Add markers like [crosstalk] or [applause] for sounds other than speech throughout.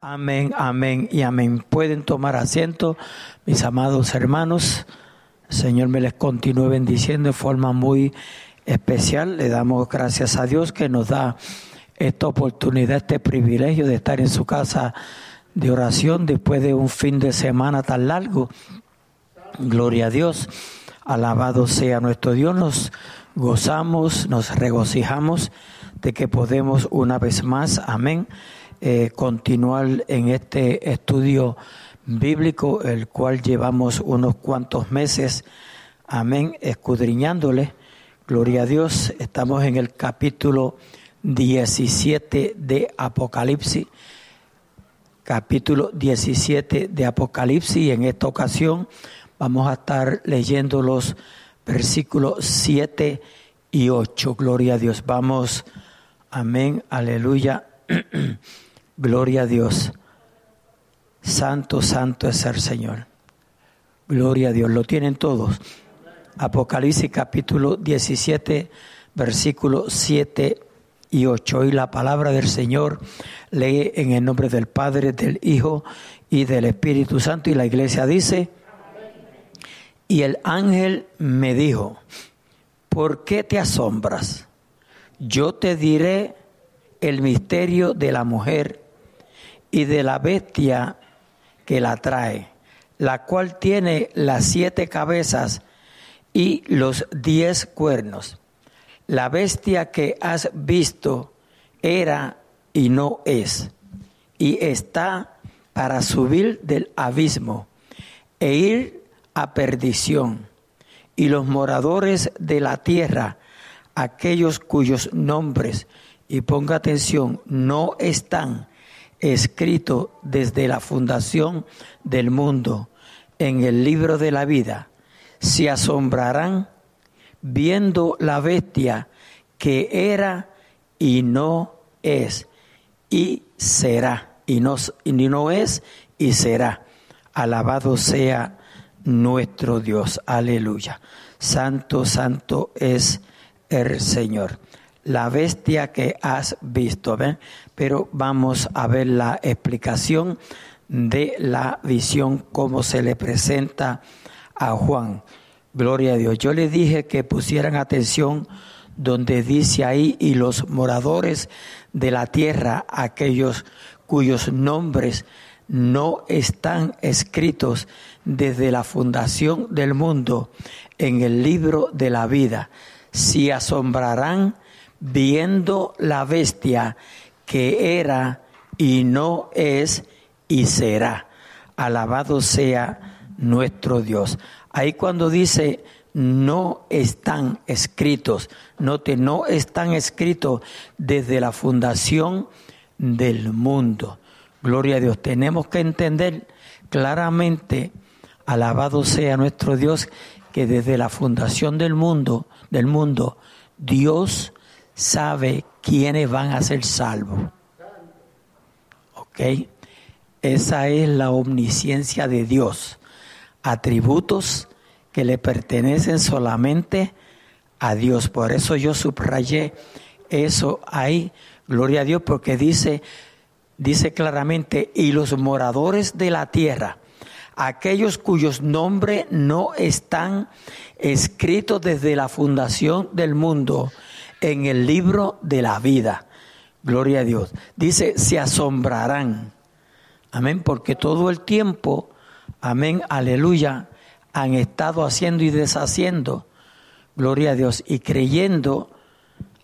Amén, amén y amén. Pueden tomar asiento, mis amados hermanos. Señor me les continúe bendiciendo de forma muy especial. Le damos gracias a Dios que nos da esta oportunidad, este privilegio de estar en su casa de oración después de un fin de semana tan largo. Gloria a Dios. Alabado sea nuestro Dios. Nos gozamos, nos regocijamos de que podemos una vez más, amén eh, continuar en este estudio bíblico, el cual llevamos unos cuantos meses, amén, escudriñándole. Gloria a Dios, estamos en el capítulo 17 de Apocalipsis, capítulo 17 de Apocalipsis, y en esta ocasión vamos a estar leyendo los versículos 7 y 8. Gloria a Dios. Vamos, amén, aleluya. [clears throat] Gloria a Dios. Santo, santo es el Señor. Gloria a Dios. Lo tienen todos. Apocalipsis capítulo 17, versículos 7 y 8. Y la palabra del Señor lee en el nombre del Padre, del Hijo y del Espíritu Santo. Y la iglesia dice, y el ángel me dijo, ¿por qué te asombras? Yo te diré el misterio de la mujer y de la bestia que la trae, la cual tiene las siete cabezas y los diez cuernos. La bestia que has visto era y no es, y está para subir del abismo e ir a perdición. Y los moradores de la tierra, aquellos cuyos nombres, y ponga atención, no están escrito desde la fundación del mundo en el libro de la vida, se asombrarán viendo la bestia que era y no es y será, y no, y no es y será. Alabado sea nuestro Dios. Aleluya. Santo, santo es el Señor la bestia que has visto. ¿ven? Pero vamos a ver la explicación de la visión, cómo se le presenta a Juan. Gloria a Dios. Yo le dije que pusieran atención donde dice ahí, y los moradores de la tierra, aquellos cuyos nombres no están escritos desde la fundación del mundo en el libro de la vida, si asombrarán viendo la bestia que era y no es y será. Alabado sea nuestro Dios. Ahí cuando dice no están escritos, note, no están escritos desde la fundación del mundo. Gloria a Dios. Tenemos que entender claramente, alabado sea nuestro Dios, que desde la fundación del mundo, del mundo, Dios sabe quiénes van a ser salvos. ¿Ok? Esa es la omnisciencia de Dios. Atributos que le pertenecen solamente a Dios. Por eso yo subrayé eso ahí. Gloria a Dios, porque dice, dice claramente, y los moradores de la tierra, aquellos cuyos nombres no están escritos desde la fundación del mundo, en el libro de la vida. Gloria a Dios. Dice, se asombrarán. Amén, porque todo el tiempo, amén, aleluya, han estado haciendo y deshaciendo. Gloria a Dios. Y creyendo,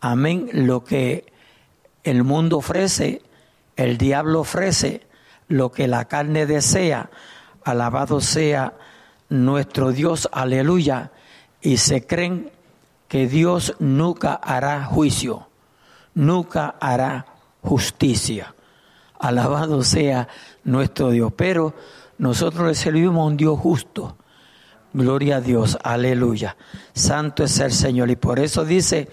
amén, lo que el mundo ofrece, el diablo ofrece, lo que la carne desea. Alabado sea nuestro Dios, aleluya. Y se creen que Dios nunca hará juicio, nunca hará justicia. Alabado sea nuestro Dios. Pero nosotros le servimos a un Dios justo. Gloria a Dios, aleluya. Santo es el Señor. Y por eso dice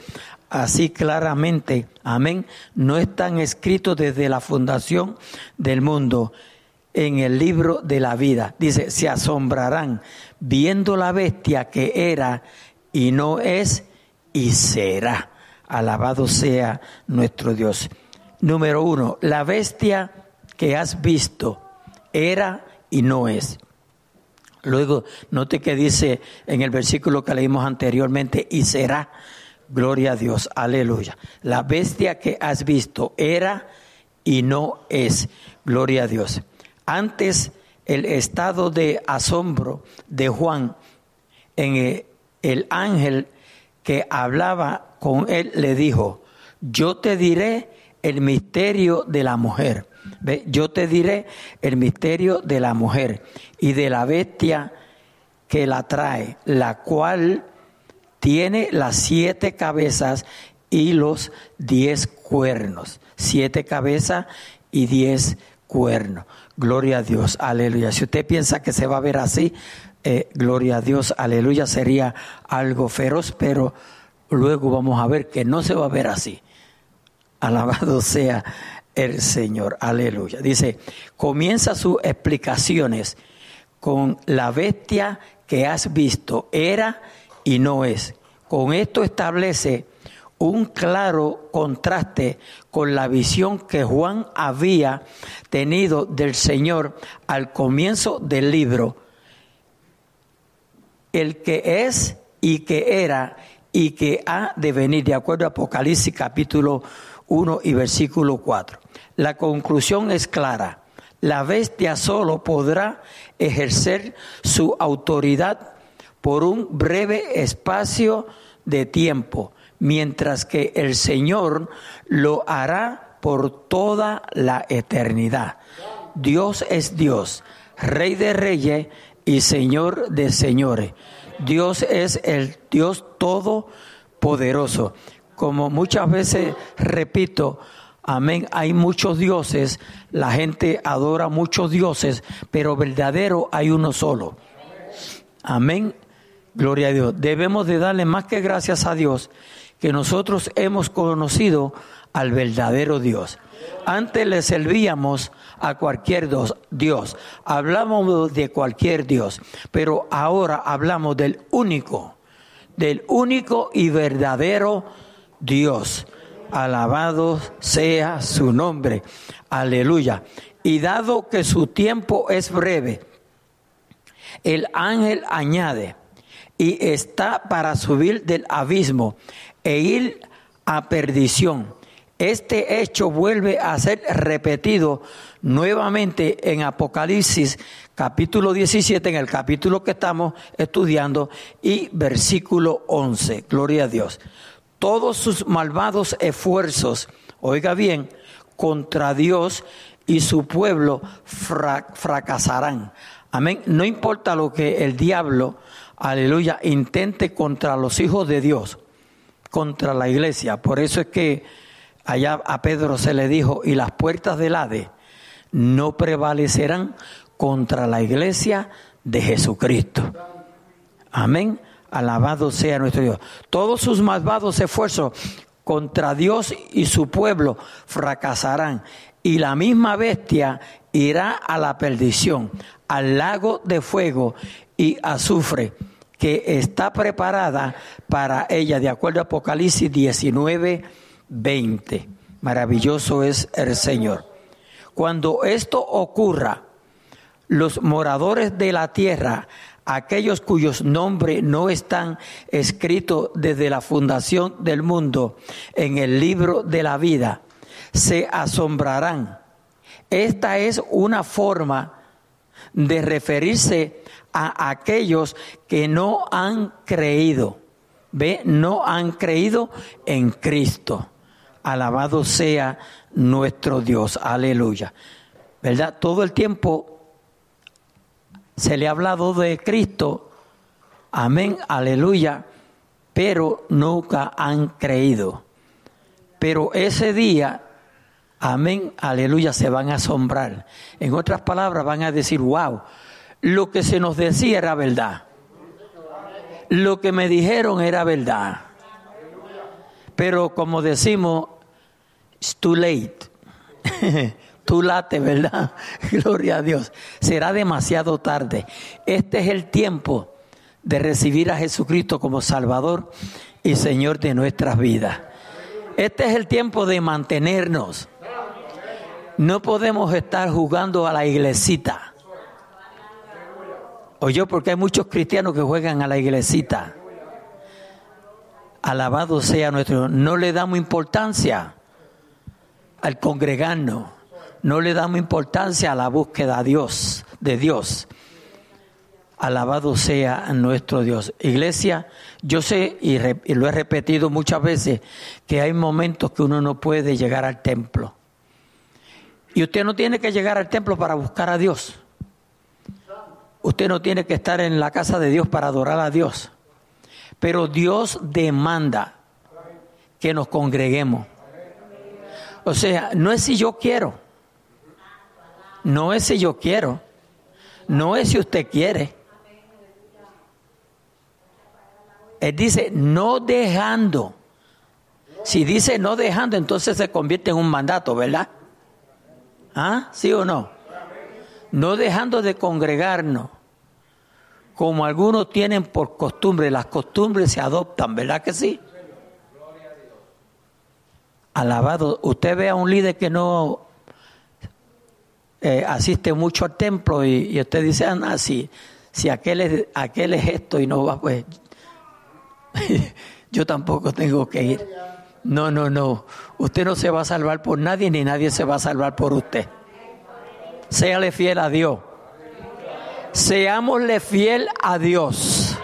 así claramente, amén, no están escritos desde la fundación del mundo en el libro de la vida. Dice, se asombrarán viendo la bestia que era y no es y será. Alabado sea nuestro Dios. Número uno, la bestia que has visto era y no es. Luego, note que dice en el versículo que leímos anteriormente, y será, gloria a Dios, aleluya. La bestia que has visto era y no es, gloria a Dios. Antes, el estado de asombro de Juan en el ángel que hablaba con él le dijo, yo te diré el misterio de la mujer. ¿Ve? Yo te diré el misterio de la mujer y de la bestia que la trae, la cual tiene las siete cabezas y los diez cuernos. Siete cabezas y diez cuernos. Gloria a Dios, aleluya. Si usted piensa que se va a ver así, eh, gloria a Dios, aleluya, sería algo feroz, pero luego vamos a ver que no se va a ver así. Alabado [laughs] sea el Señor, aleluya. Dice, comienza sus explicaciones con la bestia que has visto, era y no es. Con esto establece un claro contraste con la visión que Juan había tenido del Señor al comienzo del libro. El que es y que era y que ha de venir, de acuerdo a Apocalipsis capítulo 1 y versículo 4. La conclusión es clara. La bestia solo podrá ejercer su autoridad por un breve espacio de tiempo, mientras que el Señor lo hará por toda la eternidad. Dios es Dios, Rey de reyes y Señor de señores. Dios es el Dios todopoderoso. Como muchas veces repito, amén, hay muchos dioses, la gente adora muchos dioses, pero verdadero hay uno solo. Amén. Gloria a Dios. Debemos de darle más que gracias a Dios que nosotros hemos conocido al verdadero Dios. Antes le servíamos a cualquier Dios, hablamos de cualquier Dios, pero ahora hablamos del único, del único y verdadero Dios. Alabado sea su nombre. Aleluya. Y dado que su tiempo es breve, el ángel añade, y está para subir del abismo e ir a perdición. Este hecho vuelve a ser repetido nuevamente en Apocalipsis capítulo 17, en el capítulo que estamos estudiando, y versículo 11. Gloria a Dios. Todos sus malvados esfuerzos, oiga bien, contra Dios y su pueblo fracasarán. Amén. No importa lo que el diablo, aleluya, intente contra los hijos de Dios, contra la iglesia. Por eso es que allá a Pedro se le dijo, y las puertas del Hade no prevalecerán contra la iglesia de Jesucristo. Amén. Alabado sea nuestro Dios. Todos sus malvados esfuerzos contra Dios y su pueblo fracasarán. Y la misma bestia irá a la perdición, al lago de fuego y azufre, que está preparada para ella, de acuerdo a Apocalipsis 19, 20. Maravilloso es el Señor. Cuando esto ocurra, los moradores de la tierra, aquellos cuyos nombres no están escritos desde la fundación del mundo en el libro de la vida, se asombrarán. Esta es una forma de referirse a aquellos que no han creído. ¿Ve? No han creído en Cristo. Alabado sea nuestro Dios. Aleluya. ¿Verdad? Todo el tiempo se le ha hablado de Cristo. Amén. Aleluya. Pero nunca han creído. Pero ese día, amén, aleluya, se van a asombrar. En otras palabras, van a decir, wow, lo que se nos decía era verdad. Lo que me dijeron era verdad. Pero como decimos, it's too late. [laughs] too late, ¿verdad? [laughs] Gloria a Dios. Será demasiado tarde. Este es el tiempo de recibir a Jesucristo como Salvador y Señor de nuestras vidas. Este es el tiempo de mantenernos. No podemos estar jugando a la iglesita. Oye, porque hay muchos cristianos que juegan a la iglesita. Alabado sea nuestro. No le damos importancia al congregarnos. No le damos importancia a la búsqueda de Dios, de Dios. Alabado sea nuestro Dios. Iglesia, yo sé y, lo he repetido muchas veces que hay momentos que uno no puede llegar al templo. Y usted no tiene que llegar al templo para buscar a Dios. Usted no tiene que estar en la casa de Dios para adorar a Dios. Pero Dios demanda que nos congreguemos. O sea, no es si yo quiero. No es si yo quiero. No es si usted quiere. Él dice no dejando. Si dice no dejando, entonces se convierte en un mandato, ¿verdad? ¿Ah? ¿Sí o no? No dejando de congregarnos, como algunos tienen por costumbre, las costumbres se adoptan, ¿verdad que sí? Alabado, usted ve a un líder que no eh, asiste mucho al templo y, usted dice, ah, si, si aquel, es, aquel es esto y no va, pues [laughs] yo tampoco tengo que ir. No, no, no. Usted no se va a salvar por nadie ni nadie se va a salvar por usted. Séale fiel a Dios. Seámosle fiel a Dios.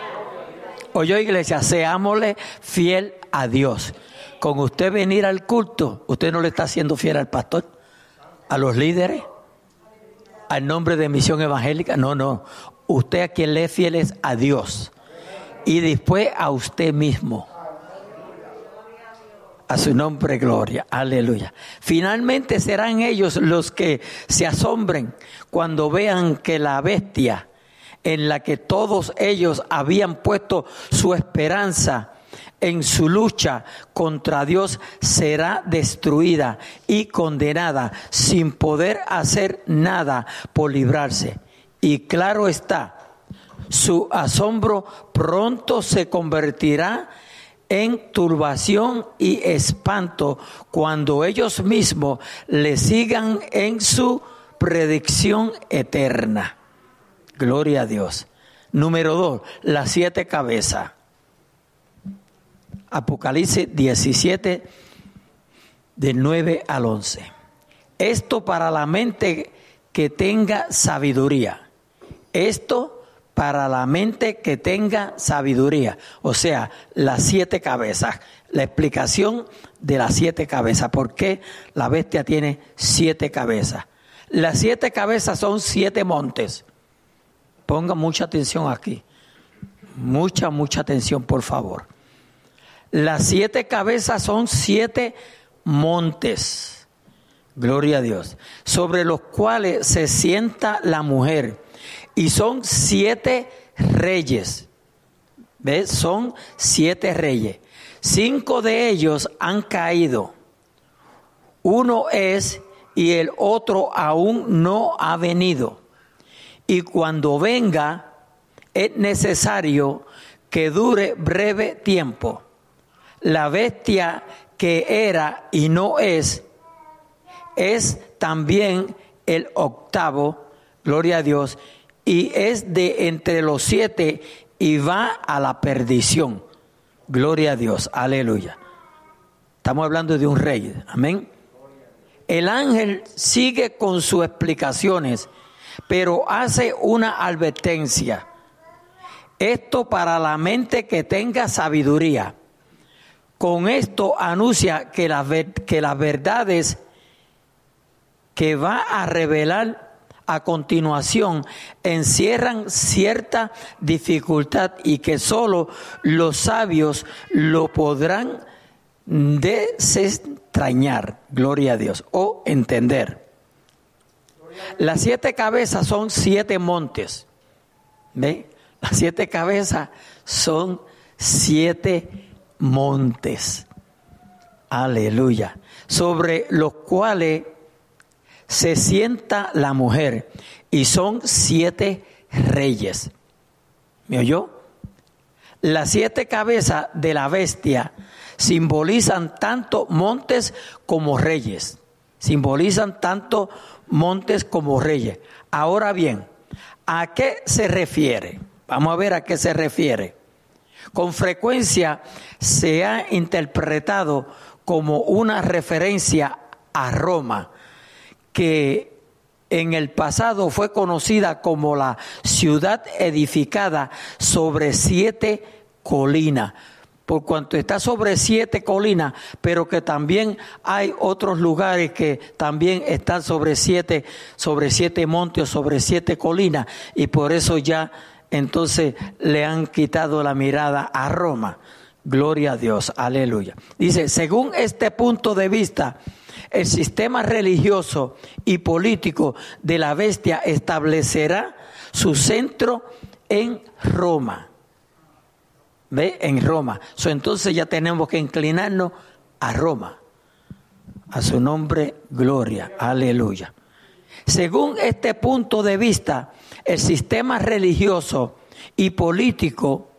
Oye, iglesia, seámosle fiel a Dios. Con usted venir al culto, usted no le está haciendo fiel al pastor, a los líderes, al nombre de misión evangélica. No, no. Usted a quien le es fiel es a Dios y después a usted mismo. A su nombre, gloria. Aleluya. Finalmente serán ellos los que se asombren cuando vean que la bestia en la que todos ellos habían puesto su esperanza en su lucha contra Dios será destruida y condenada sin poder hacer nada por librarse. Y claro está, su asombro pronto se convertirá en turbación y espanto cuando ellos mismos le sigan en su predicción eterna. Gloria a Dios. Número dos, las siete cabezas. Apocalipsis 17, del 9 al 11. Esto para la mente que tenga sabiduría. Esto para la mente que tenga sabiduría. O sea, las siete cabezas. La explicación de las siete cabezas. ¿Por qué la bestia tiene siete cabezas? Las siete cabezas son siete montes. Ponga mucha atención aquí. Mucha, mucha atención, por favor. Las siete cabezas son siete montes. Gloria a Dios. Sobre los cuales se sienta la mujer y son siete reyes. ¿Ves? Son siete reyes. Cinco de ellos han caído. Uno es y el otro aún no ha venido. Y cuando venga, es necesario que dure breve tiempo. La bestia que era y no es, es también el octavo, gloria a Dios, y es de entre los siete y va a la perdición. Gloria a Dios, aleluya. Estamos hablando de un rey, amén. El ángel sigue con sus explicaciones, pero hace una advertencia. Esto para la mente que tenga sabiduría. Con esto anuncia que, que las verdades que va a revelar a continuación encierran cierta dificultad y que solo los sabios lo podrán desentrañar, gloria a Dios, o entender. Las siete cabezas son siete montes. ¿Ve? Las siete cabezas son siete montes. Aleluya. Sobre los cuales se sienta la mujer y son siete reyes. ¿Me oyó? Las siete cabezas de la bestia simbolizan tanto montes como reyes. Simbolizan tanto montes como reyes. Ahora bien, ¿a qué se refiere? Vamos a ver a qué se refiere. Con frecuencia se ha interpretado como una referencia a Roma, que en el pasado fue conocida como la ciudad edificada sobre siete colinas por cuanto está sobre siete colinas, pero que también hay otros lugares que también están sobre siete, sobre siete montes sobre siete colinas, y por eso ya entonces le han quitado la mirada a Roma. Gloria a Dios, aleluya. Dice, según este punto de vista, el sistema religioso y político de la bestia establecerá su centro en Roma. ¿Ve? En Roma. entonces ya tenemos que inclinarnos a Roma. A su nombre, gloria. Aleluya. Según este punto de vista, el sistema religioso y político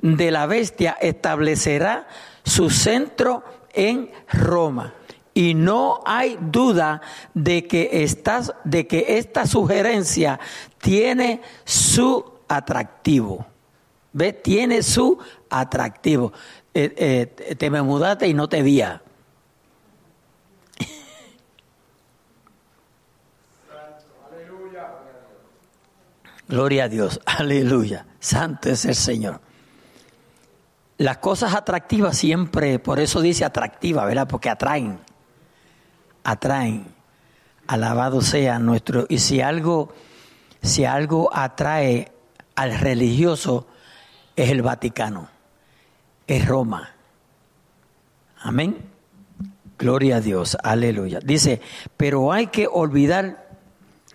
de la bestia establecerá su centro en Roma. Y no hay duda de que, de que esta sugerencia tiene su atractivo. ¿Ve? Tiene su atractivo. Eh, eh, te me mudaste y no te vía. Gloria a Dios, [laughs] aleluya. Santo es el Señor. Las cosas atractivas siempre, por eso dice atractiva, ¿verdad? Porque atraen, atraen. Alabado sea nuestro. Y si algo, si algo atrae al religioso, es el Vaticano, es Roma. Amén. Gloria a Dios, aleluya. Dice, pero hay que olvidar,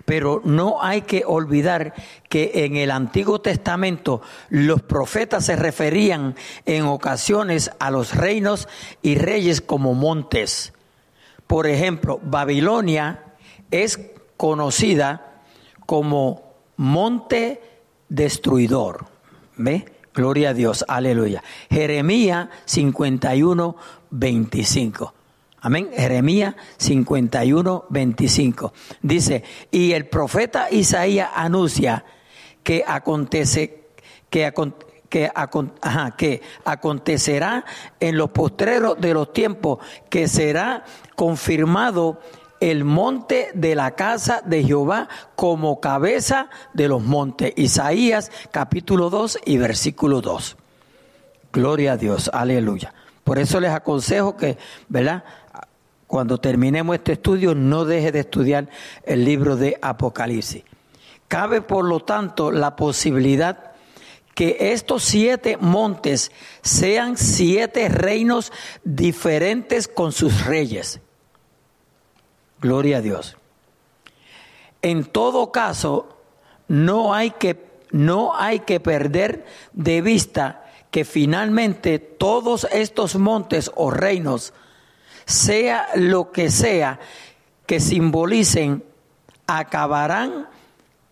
pero no hay que olvidar que en el Antiguo Testamento los profetas se referían en ocasiones a los reinos y reyes como montes. Por ejemplo, Babilonia es conocida como monte destruidor. ¿Ve? Gloria a Dios, aleluya. Jeremías 51, 25. Amén. Jeremías 51, 25. Dice, y el profeta Isaías anuncia que acontece, que, que, que acontecerá en los postreros de los tiempos, que será confirmado el monte de la casa de Jehová como cabeza de los montes. Isaías capítulo 2 y versículo 2. Gloria a Dios, aleluya. Por eso les aconsejo que, ¿verdad? Cuando terminemos este estudio, no deje de estudiar el libro de Apocalipsis. Cabe, por lo tanto, la posibilidad que estos siete montes sean siete reinos diferentes con sus reyes. Gloria a Dios. En todo caso, no hay que, no hay que perder de vista que finalmente todos estos montes o reinos, sea lo que sea que simbolicen, acabarán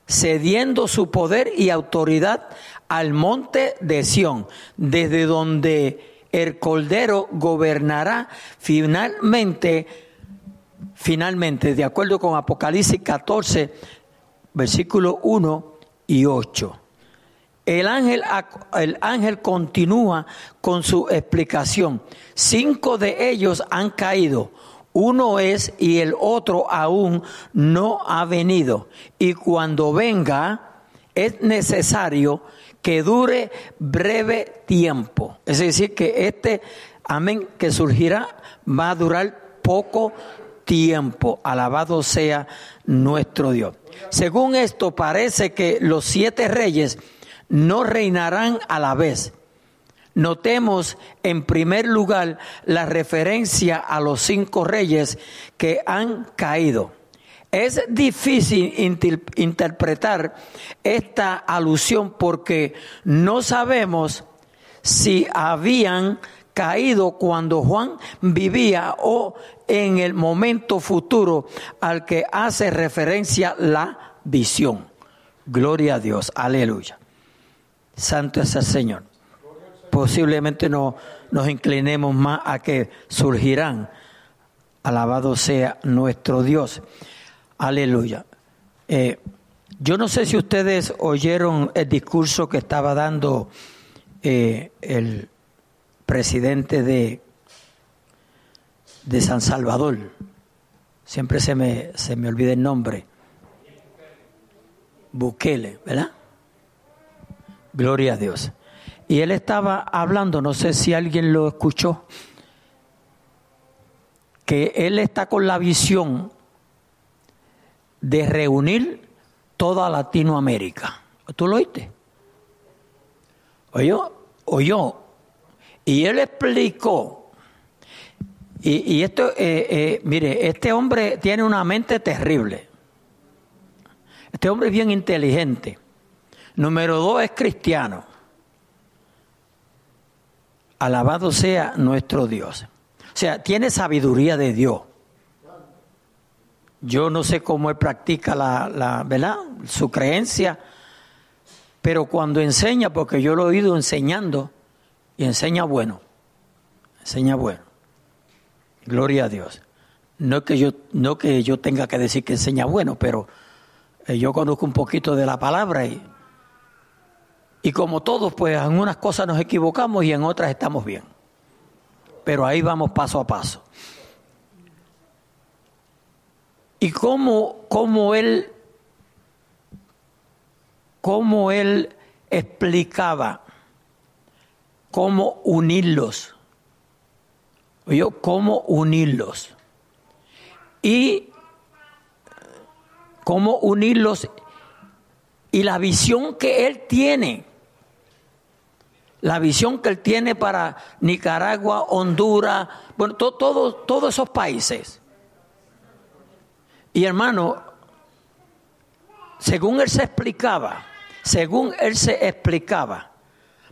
cediendo su poder y autoridad al monte de Sión, desde donde el Cordero gobernará finalmente Finalmente, de acuerdo con Apocalipsis 14, versículos 1 y 8. El ángel, el ángel continúa con su explicación. Cinco de ellos han caído. Uno es y el otro aún no ha venido. Y cuando venga, es necesario que dure breve tiempo. Es decir, que este amén que surgirá va a durar poco tiempo. Alabado sea nuestro Dios. Según esto, parece que los siete reyes no reinarán a la vez. Notemos en primer lugar la referencia a los cinco reyes que han caído. Es difícil interpretar esta alusión porque no sabemos si habían caído cuando Juan vivía o en el momento futuro al que hace referencia la visión. Gloria a Dios, aleluya. Santo es el Señor. Posiblemente no, nos inclinemos más a que surgirán Alabado sea nuestro Dios. Aleluya. Eh, yo no sé si ustedes oyeron el discurso que estaba dando eh, el presidente de, de San Salvador. Siempre se me, se me olvida el nombre. Bukele, ¿verdad? Gloria a Dios. Y él estaba hablando, no sé si alguien lo escuchó, que él está con la visión de reunir toda Latinoamérica. ¿Tú lo oíste? ¿Oyó? ¿Oyó? Y él explicó, y, esto, eh, eh, mire, este hombre tiene una mente terrible. Este hombre es bien inteligente. Número dos es cristiano. Alabado sea nuestro Dios. O sea, tiene sabiduría de Dios. Yo no sé cómo él practica la, la, ¿verdad? su creencia, pero cuando enseña, porque yo lo he oído enseñando, y enseña bueno, enseña bueno. Gloria a Dios. No que yo, no que yo tenga que decir que enseña bueno, pero eh, yo conozco un poquito de la palabra y, y como todos, pues en unas cosas nos equivocamos y en otras estamos bien. Pero ahí vamos paso a paso. Y cómo, cómo él, cómo él explicaba cómo unirlos. Yo, cómo unirlos. Y cómo unirlos y la visión que él tiene. La visión que él tiene para Nicaragua, Honduras, bueno, todos esos países. Y hermano, según él se explicaba, según él se explicaba,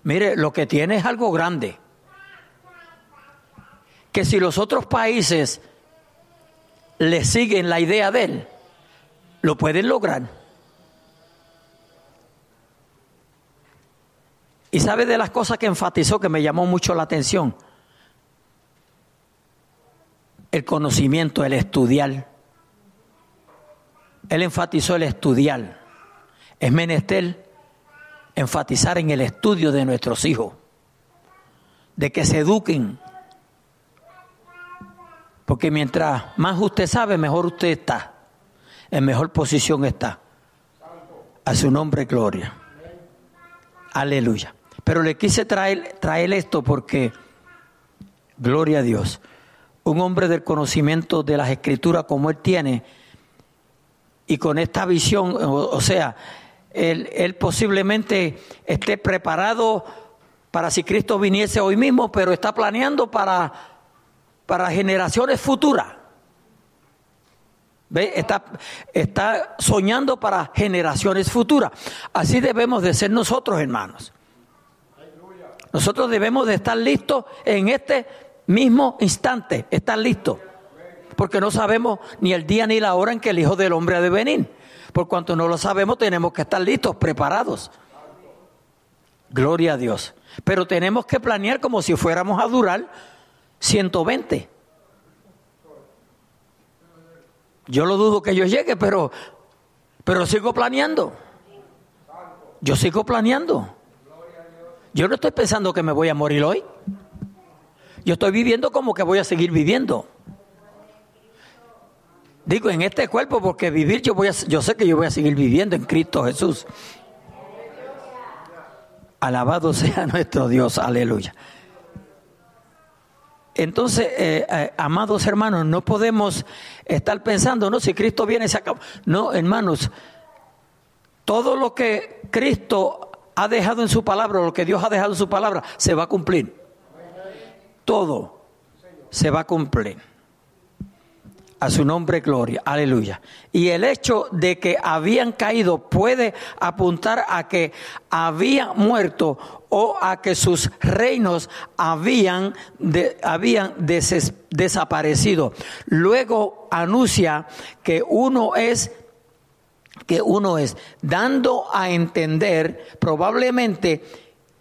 mire, lo que tiene es algo grande. Que si los otros países le siguen la idea de él, lo pueden lograr. Y sabe de las cosas que enfatizó que me llamó mucho la atención. El conocimiento, el estudiar. Él enfatizó el estudiar. Es menester enfatizar en el estudio de nuestros hijos, de que se eduquen. Porque mientras más usted sabe, mejor usted está, en mejor posición está. A su nombre, gloria. Aleluya. Pero le quise traer, traer esto porque, gloria a Dios, un hombre del conocimiento de las escrituras como él tiene, y con esta visión, o, sea, él, posiblemente esté preparado para si Cristo viniese hoy mismo, pero está planeando para, para generaciones futuras. ¿Ve? Está, está soñando para generaciones futuras. Así debemos de ser nosotros, hermanos. Nosotros debemos de estar listos en este mismo instante, estar listos porque no sabemos ni el día ni la hora en que el Hijo del Hombre ha de venir. Por cuanto no lo sabemos, tenemos que estar listos, preparados. Gloria a Dios. Pero tenemos que planear como si fuéramos a durar 120. Yo lo dudo que yo llegue, pero, pero sigo planeando. Yo sigo planeando. Yo no estoy pensando que me voy a morir hoy. Yo estoy viviendo como que voy a seguir viviendo. Digo en este cuerpo porque vivir yo voy a, yo sé que yo voy a seguir viviendo en Cristo Jesús. Alabado sea [laughs] nuestro Dios, aleluya. Entonces, eh, eh, amados hermanos, no podemos estar pensando, no, si Cristo viene se acaba. No, hermanos, todo lo que Cristo ha dejado en su palabra, lo que Dios ha dejado en su palabra, se va a cumplir. Todo se va a cumplir. A su nombre gloria, aleluya. Y el hecho de que habían caído puede apuntar a que habían muerto o a que sus reinos habían, habían desaparecido. Luego anuncia que uno es que uno es dando a entender probablemente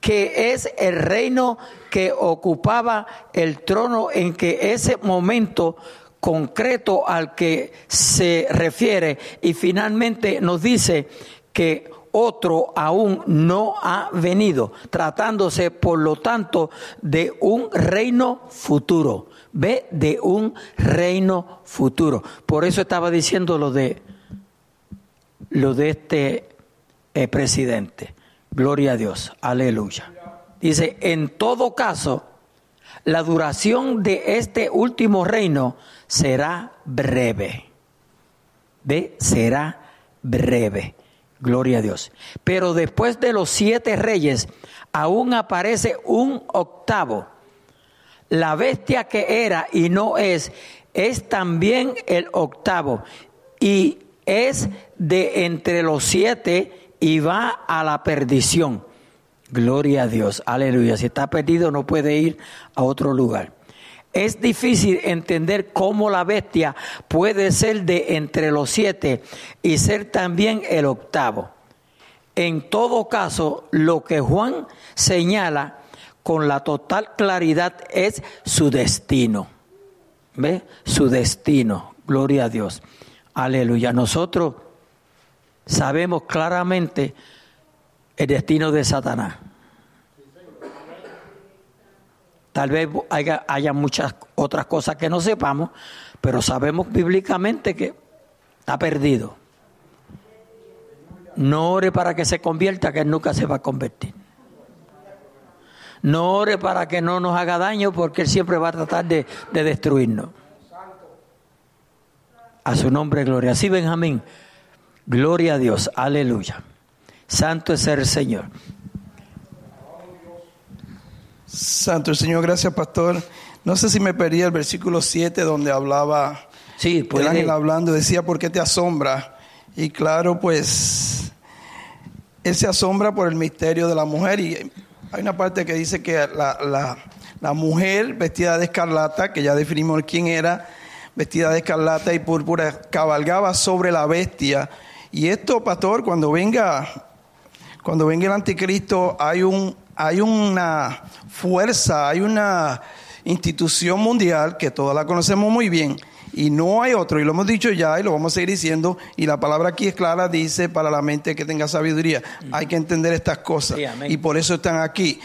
que es el reino que ocupaba el trono en que ese momento concreto al que se refiere y finalmente nos dice que otro aún no ha venido, tratándose por lo tanto de un reino futuro. Ve de un reino futuro. Por eso estaba diciendo lo de lo de este eh, presidente. Gloria a Dios. Aleluya. Dice, en todo caso, la duración de este último reino será breve. Ve, será breve. Gloria a Dios. Pero después de los siete reyes, aún aparece un octavo. La bestia que era y no es, es también el octavo. Y es de entre los siete y va a la perdición. Gloria a Dios, aleluya. Si está perdido no puede ir a otro lugar. Es difícil entender cómo la bestia puede ser de entre los siete y ser también el octavo. En todo caso, lo que Juan señala con la total claridad es su destino. ¿Ve? Su destino. Gloria a Dios. Aleluya. Nosotros sabemos claramente el destino de Satanás. Tal vez haya, muchas otras cosas que no sepamos, pero sabemos bíblicamente que está perdido. No ore para que se convierta, que él nunca se va a convertir. No ore para que no nos haga daño, porque él siempre va a tratar de, de destruirnos. A su nombre, gloria. Sí, Benjamín. Gloria a Dios. Aleluya. Santo es el Señor. Santo el Señor, gracias pastor. No sé si me perdí el versículo 7 donde hablaba, sí, el ángel hablando, decía, ¿por qué te asombra? Y claro, pues, él se asombra por el misterio de la mujer y hay una parte que dice que la, la mujer vestida de escarlata, que ya definimos quién era, vestida de escarlata y púrpura, cabalgaba sobre la bestia. Y esto, pastor, cuando venga, cuando venga el anticristo, hay un hay una fuerza, hay una institución mundial que todas la conocemos muy bien y no hay otro, y lo hemos dicho ya y lo vamos a seguir diciendo, y la palabra aquí es clara, dice para la mente que tenga sabiduría. Hay que entender estas cosas y por eso están aquí.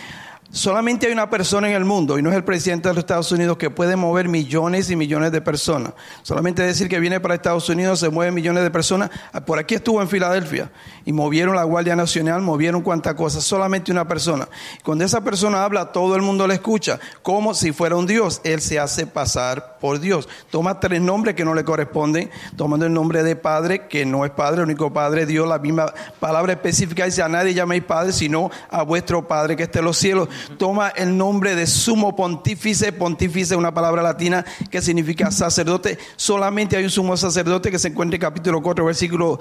Solamente hay una persona en el mundo, y no es el presidente de los Estados Unidos, que puede mover millones y millones de personas. Solamente decir que viene para Estados Unidos, se mueven millones de personas. Ah, por aquí estuvo en Filadelfia y movieron la Guardia Nacional, movieron cuantas cosas. Solamente una persona. Cuando esa persona habla, todo el mundo le escucha, como si fuera un Dios. Él se hace pasar por Dios. Toma tres nombres que no le corresponden, tomando el nombre de Padre, que no es Padre, el único Padre, Dios, la misma palabra específica dice: a nadie llaméis Padre, sino a vuestro Padre que esté en los cielos toma el nombre de sumo pontífice, pontífice una palabra latina que significa sacerdote. Solamente hay un sumo sacerdote que se encuentra en capítulo 4, versículo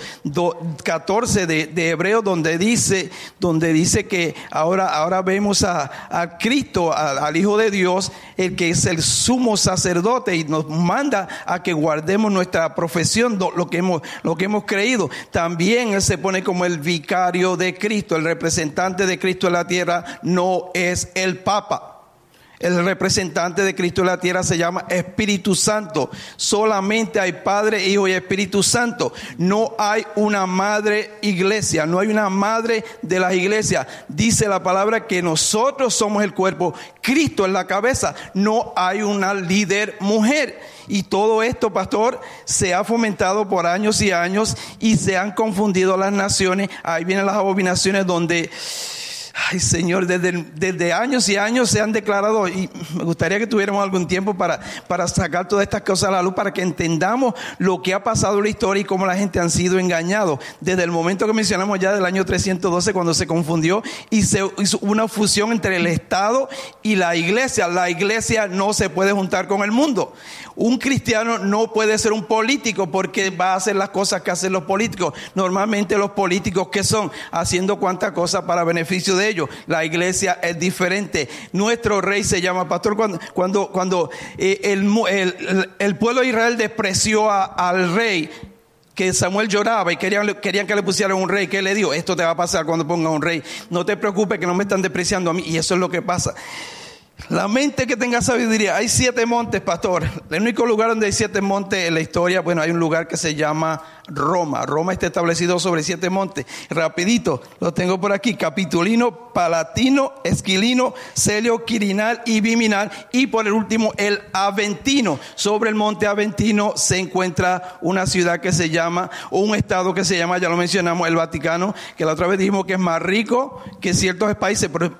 14 de, de Hebreo, donde dice, donde dice que ahora, ahora vemos a, Cristo, al Hijo de Dios, el que es el sumo sacerdote y nos manda a que guardemos nuestra profesión, lo que hemos, lo que hemos creído. También Él se pone como el vicario de Cristo, el representante de Cristo en la tierra, no es el Papa. El representante de Cristo en la tierra se llama Espíritu Santo. Solamente hay Padre, Hijo y Espíritu Santo. No hay una madre iglesia, no hay una madre de las iglesias. Dice la palabra que nosotros somos el cuerpo, Cristo es la cabeza. No hay una líder mujer. Y todo esto, pastor, se ha fomentado por años y años y se han confundido las naciones. Ahí vienen las abominaciones donde Ay, Señor, desde, desde, años y años se han declarado, y me gustaría que tuviéramos algún tiempo para, para sacar todas estas cosas a la luz, para que entendamos lo que ha pasado en la historia y cómo la gente han sido engañados. Desde el momento que mencionamos ya del año 312, cuando se confundió y se hizo una fusión entre el Estado y la iglesia. La iglesia no se puede juntar con el mundo. Un cristiano no puede ser un político porque va a hacer las cosas que hacen los políticos. Normalmente los políticos que son haciendo cuantas cosas para beneficio de ellos. La iglesia es diferente. Nuestro rey se llama pastor cuando, cuando, cuando eh, el, pueblo de Israel despreció al rey que Samuel lloraba y querían, querían que le pusieran un rey, ¿qué le dio? Esto te va a pasar cuando ponga un rey. No te preocupes que no me están despreciando a mí. Y eso es lo que pasa. La mente que tenga sabiduría. Hay siete montes, pastor. El único lugar donde hay siete montes en la historia, bueno, hay un lugar que se llama Roma. Roma está establecido sobre siete montes. Rapidito, lo tengo por aquí. Capitulino, Palatino, Esquilino, Celio, Quirinal y Viminal. Y por el último, el Aventino. Sobre el monte Aventino se encuentra una ciudad que se llama, o un estado que se llama, ya lo mencionamos, el Vaticano, que la otra vez dijimos que es más rico que ciertos países, pero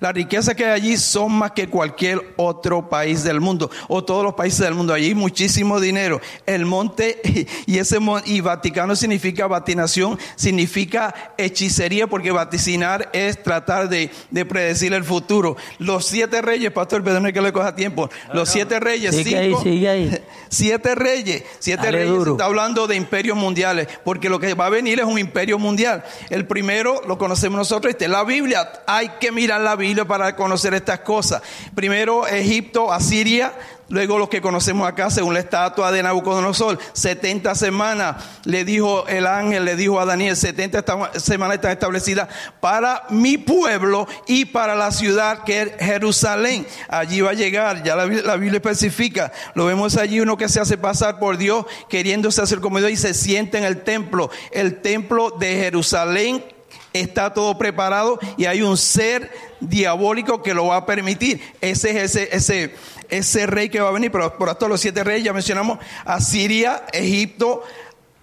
la riqueza que hay allí son más que cualquier otro país del mundo, o todos los países del mundo. Allí muchísimo dinero. El monte [laughs] y ese monte, Vaticano significa vatinación, significa hechicería, porque vaticinar es tratar de, predecir el futuro. Los siete reyes, pastor, perdón que le coja tiempo. Los siete reyes, cinco, [laughs] siete reyes, siete reyes, está hablando de imperios mundiales, porque lo que va a venir es un imperio mundial. El primero lo conocemos nosotros, este, la Biblia. Hay que mirar la Biblia para conocer estas cosas. Primero Egipto, Asiria, Luego los que conocemos acá, según la estatua de Nabucodonosor, 70 semanas le dijo el ángel, le dijo a Daniel, 70 semanas están establecidas para mi pueblo y para la ciudad que es Jerusalén. Allí va a llegar, ya la, Biblia especifica, lo vemos allí uno que se hace pasar por Dios, queriéndose hacer como Dios y se siente en el templo, el templo de Jerusalén está todo preparado y hay un ser diabólico que lo va a permitir. Ese es ese, ese, ese rey que va a venir, pero por todos los siete reyes ya mencionamos a Siria, Egipto,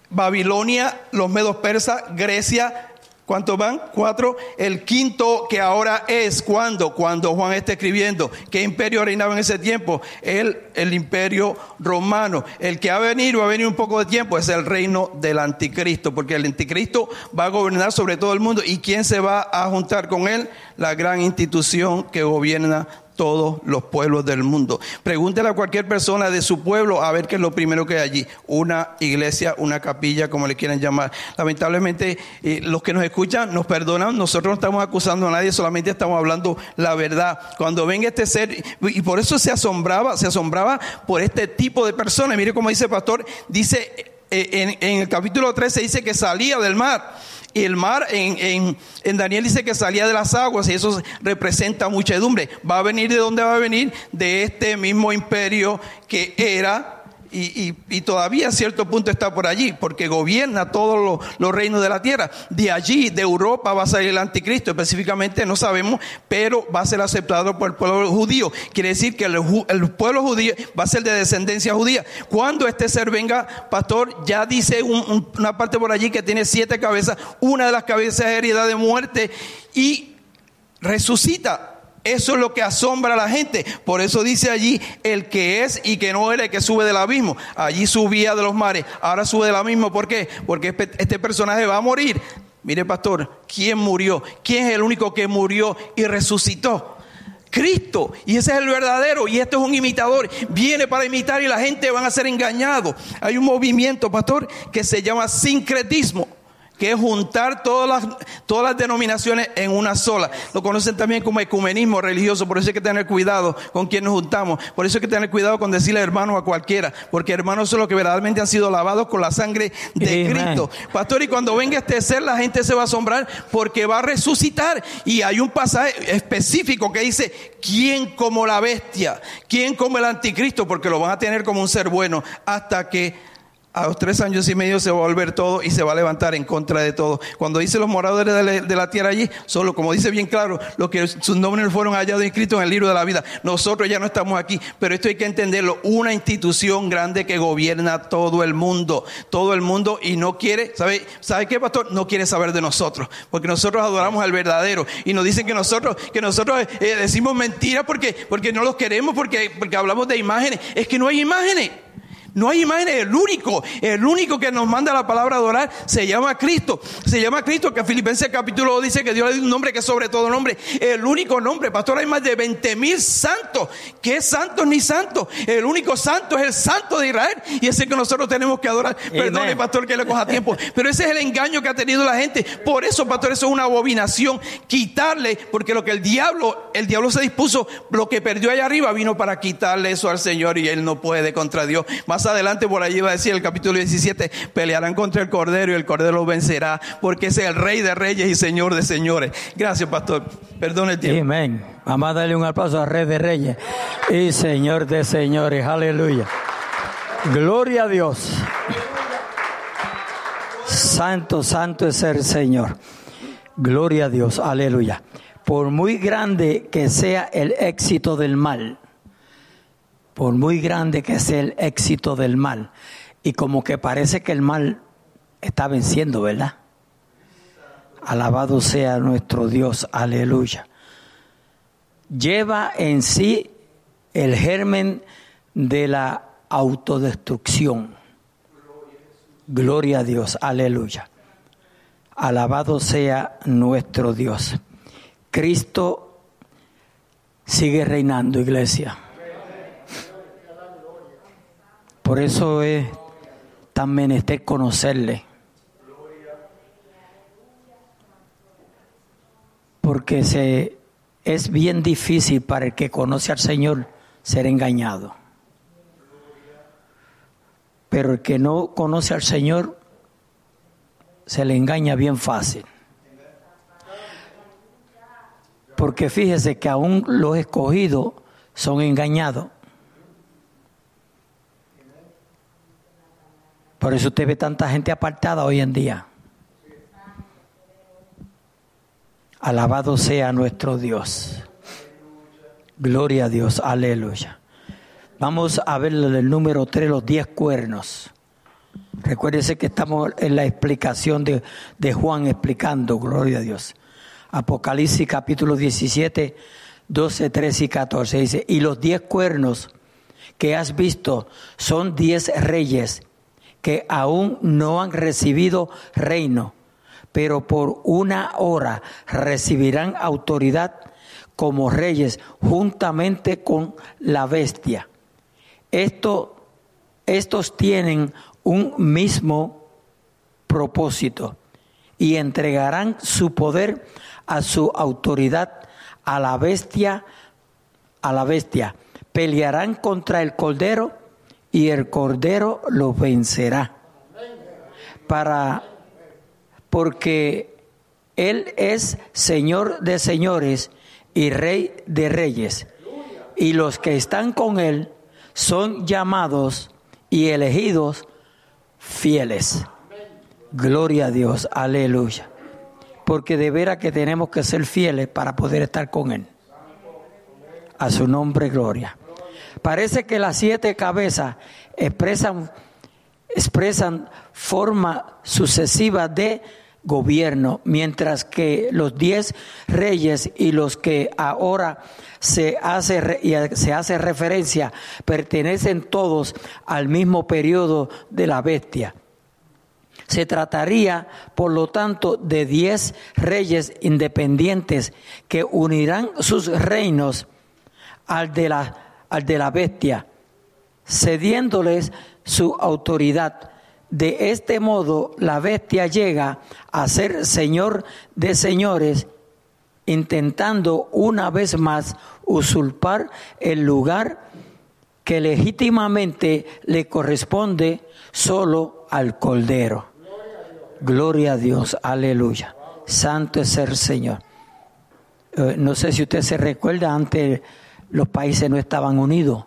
Babilonia, los medos persas, Grecia, ¿Cuántos van? Cuatro. El quinto que ahora es, ¿cuándo? Cuando Juan está escribiendo. ¿Qué imperio reinaba en ese tiempo? El, el imperio romano. El que va a venir, va a venir un poco de tiempo, es el reino del anticristo, porque el anticristo va a gobernar sobre todo el mundo. ¿Y quién se va a juntar con él? La gran institución que gobierna todos los pueblos del mundo. Pregúntele a cualquier persona de su pueblo a ver qué es lo primero que hay allí. Una iglesia, una capilla, como le quieran llamar. Lamentablemente, eh, los que nos escuchan nos perdonan. Nosotros no estamos acusando a nadie, solamente estamos hablando la verdad. Cuando venga este ser, y por eso se asombraba, se asombraba por este tipo de personas. Mire cómo dice el pastor, dice en, en el capítulo 13 dice que salía del mar. Y el mar en, en, Daniel dice que salía de las aguas y eso representa muchedumbre. Va a venir de dónde va a venir? De este mismo imperio que era y, todavía a cierto punto está por allí, porque gobierna todos los, reinos de la tierra. De allí, de Europa, va a salir el anticristo, específicamente no sabemos, pero va a ser aceptado por el pueblo judío. Quiere decir que el, pueblo judío va a ser de descendencia judía. Cuando este ser venga, pastor, ya dice una parte por allí que tiene siete cabezas, una de las cabezas es herida de muerte y resucita. Eso es lo que asombra a la gente. Por eso dice allí el que es y que no era el que sube del abismo. Allí subía de los mares, ahora sube del abismo. ¿Por qué? Porque este, este personaje va a morir. Mire, pastor, ¿quién murió? ¿Quién es el único que murió y resucitó? Cristo. Y ese es el verdadero. Y esto es un imitador. Viene para imitar y la gente van a ser engañados. Hay un movimiento, pastor, que se llama sincretismo que es juntar todas las, todas las denominaciones en una sola. Lo conocen también como ecumenismo religioso, por eso hay que tener cuidado con quien nos juntamos, por eso hay que tener cuidado con decirle hermano a cualquiera, porque hermanos son los que verdaderamente han sido lavados con la sangre de Cristo. Pastor, y cuando venga este ser, la gente se va a asombrar porque va a resucitar. Y hay un pasaje específico que dice, ¿quién como la bestia? ¿Quién como el anticristo? Porque lo van a tener como un ser bueno hasta que a los tres años y medio se va a volver todo y se va a levantar en contra de todo. Cuando dice los moradores de la, tierra allí, solo como dice bien claro, los que sus nombres fueron hallados inscritos en el libro de la vida. Nosotros ya no estamos aquí, pero esto hay que entenderlo. Una institución grande que gobierna todo el mundo, todo el mundo y no quiere, ¿sabe, ¿sabe qué, pastor? No quiere saber de nosotros, porque nosotros adoramos al verdadero y nos dicen que nosotros, que nosotros eh, decimos mentiras porque, porque no los queremos, porque, porque hablamos de imágenes. Es que no hay imágenes. No hay imágenes, el único, el único que nos manda la palabra adorar se llama Cristo. Se llama Cristo, que Filipenses capítulo 2 dice que Dios le dio un nombre que es sobre todo nombre. El único nombre, pastor, hay más de 20 mil santos. ¿Qué santos ni santos? El único santo es el santo de Israel y ese que nosotros tenemos que adorar. Perdone, pastor, que le coja tiempo. Pero ese es el engaño que ha tenido la gente. Por eso, pastor, eso es una abominación. Quitarle, porque lo que el diablo, el diablo se dispuso, lo que perdió allá arriba vino para quitarle eso al Señor y él no puede contra Dios. Más Adelante por allí va a decir el capítulo 17, pelearán contra el Cordero y el Cordero vencerá, porque es el Rey de Reyes y Señor de Señores. Gracias, pastor. Perdón el tiempo. Amén. Vamos a un aplauso al Rey de Reyes y Señor de Señores. Aleluya. Gloria a Dios. Santo, santo es el Señor. Gloria a Dios. Aleluya. Por muy grande que sea el éxito del mal, por muy grande que sea el éxito del mal, y como que parece que el mal está venciendo, ¿verdad? Alabado sea nuestro Dios, aleluya. Lleva en sí el germen de la autodestrucción. Gloria a Dios, aleluya. Alabado sea nuestro Dios. Cristo sigue reinando, iglesia. Por eso es tan menester conocerle. Porque se, es bien difícil para el que conoce al Señor ser engañado. Pero el que no conoce al Señor se le engaña bien fácil. Porque fíjese que aún los escogidos son engañados. Por eso usted ve tanta gente apartada hoy en día. Alabado sea nuestro Dios. Gloria a Dios, aleluya. Vamos a ver el número 3, los 10 cuernos. Recuérdese que estamos en la explicación de, de Juan explicando, gloria a Dios. Apocalipsis capítulo 17, 12, 13 y 14 dice, y los 10 cuernos que has visto son 10 reyes que aún no han recibido reino, pero por una hora recibirán autoridad como reyes juntamente con la bestia. Esto, estos tienen un mismo propósito y entregarán su poder a su autoridad a la bestia, a la bestia. Pelearán contra el cordero y el cordero los vencerá. Para porque él es Señor de señores y Rey de reyes. Y los que están con él son llamados y elegidos fieles. Gloria a Dios, aleluya. Porque de veras que tenemos que ser fieles para poder estar con Él. A su nombre, gloria. Parece que las siete cabezas expresan, expresan forma sucesiva de gobierno, mientras que los diez reyes y los que ahora se hace, se hace referencia pertenecen todos al mismo periodo de la bestia. Se trataría, por lo tanto, de diez reyes independientes que unirán sus reinos al de la, al de la bestia, cediéndoles su autoridad de este modo, la bestia llega a ser señor de señores, intentando una vez más usurpar el lugar que legítimamente le corresponde solo al Cordero. Gloria a Dios, aleluya. Santo es el Señor. Eh, no sé si usted se recuerda, antes los países no estaban unidos.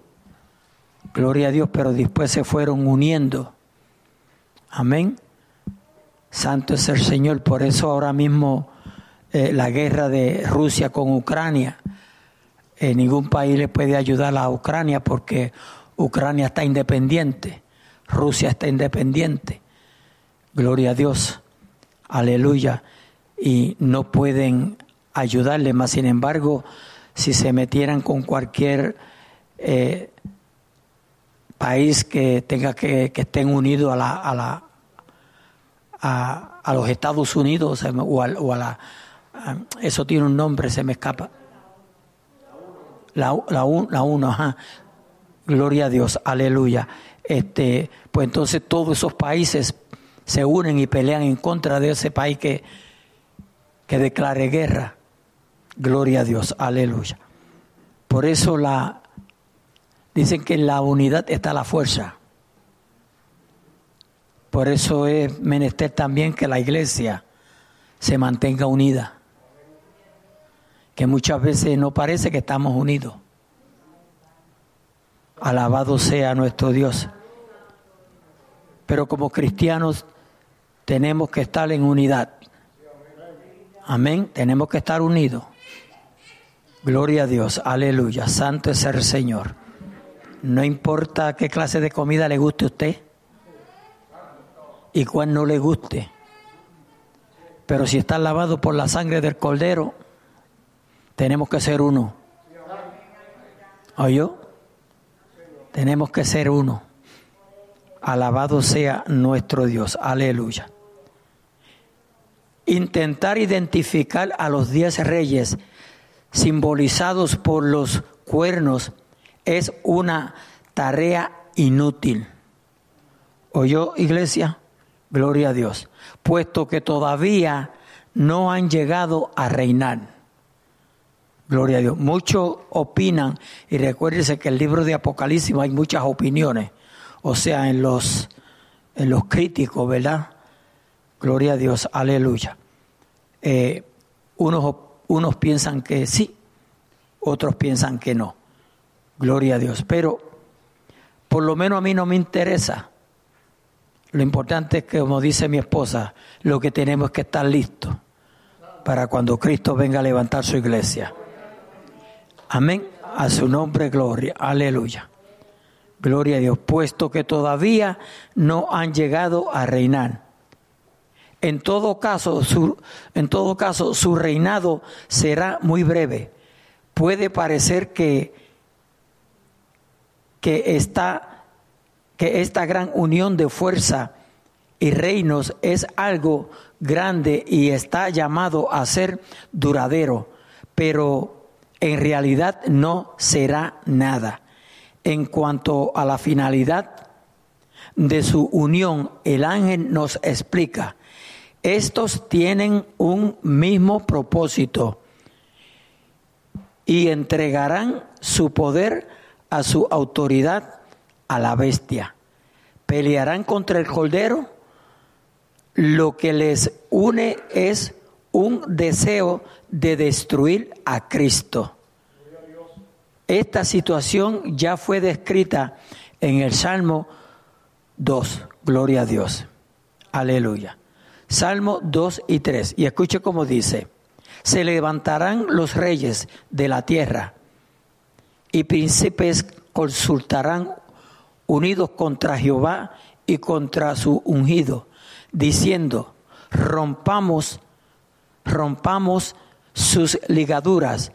Gloria a Dios, pero después se fueron uniendo. Amén. Santo es el Señor. Por eso ahora mismo eh, la guerra de Rusia con Ucrania, eh, ningún país le puede ayudar a Ucrania porque Ucrania está independiente, Rusia está independiente. Gloria a Dios. Aleluya. Y no pueden ayudarle, más sin embargo, si se metieran con cualquier eh, país que tenga que, que estén unidos a la, a la a, los Estados Unidos o a, o a la eso tiene un nombre se me escapa. La, la, la uno ajá. Gloria a Dios aleluya. Este pues entonces todos esos países se unen y pelean en contra de ese país que que declare guerra gloria a Dios aleluya por eso la Dicen que en la unidad está la fuerza. Por eso es menester también que la iglesia se mantenga unida. Que muchas veces no parece que estamos unidos. Alabado sea nuestro Dios. Pero como cristianos tenemos que estar en unidad. Amén. Tenemos que estar unidos. Gloria a Dios. Aleluya. Santo es el Señor. No importa qué clase de comida le guste a usted y cuál no le guste. Pero si está lavado por la sangre del Cordero, tenemos que ser uno. ¿Oyó? Tenemos que ser uno. Alabado sea nuestro Dios. Aleluya. Intentar identificar a los diez reyes simbolizados por los cuernos es una tarea inútil. ¿Oyó, iglesia? Gloria a Dios. Puesto que todavía no han llegado a reinar. Gloria a Dios. Muchos opinan, y recuérdense que el libro de Apocalipsis hay muchas opiniones, o sea, en los, en los críticos, ¿verdad? Gloria a Dios, aleluya. Eh, unos, unos piensan que sí, otros piensan que no. Gloria a Dios. Pero por lo menos a mí no me interesa. Lo importante es que, como dice mi esposa, lo que tenemos es que estar listos para cuando Cristo venga a levantar su iglesia. Amén. A su nombre, gloria. Aleluya. Gloria a Dios. Puesto que todavía no han llegado a reinar. En todo caso, su, en todo caso, su reinado será muy breve. Puede parecer que que que esta gran unión de fuerza y reinos es algo grande y está llamado a ser duradero, pero en realidad no será nada. En cuanto a la finalidad de su unión, el ángel nos explica, estos tienen un mismo propósito y entregarán su poder a su autoridad a la bestia. Pelearán contra el cordero. Lo que les une es un deseo de destruir a Cristo. Esta situación ya fue descrita en el Salmo 2. Gloria a Dios. Aleluya. Salmo 2 y 3. Y escuche cómo dice. Se levantarán los reyes de la tierra y príncipes consultarán unidos contra Jehová y contra su ungido, diciendo, rompamos, rompamos sus ligaduras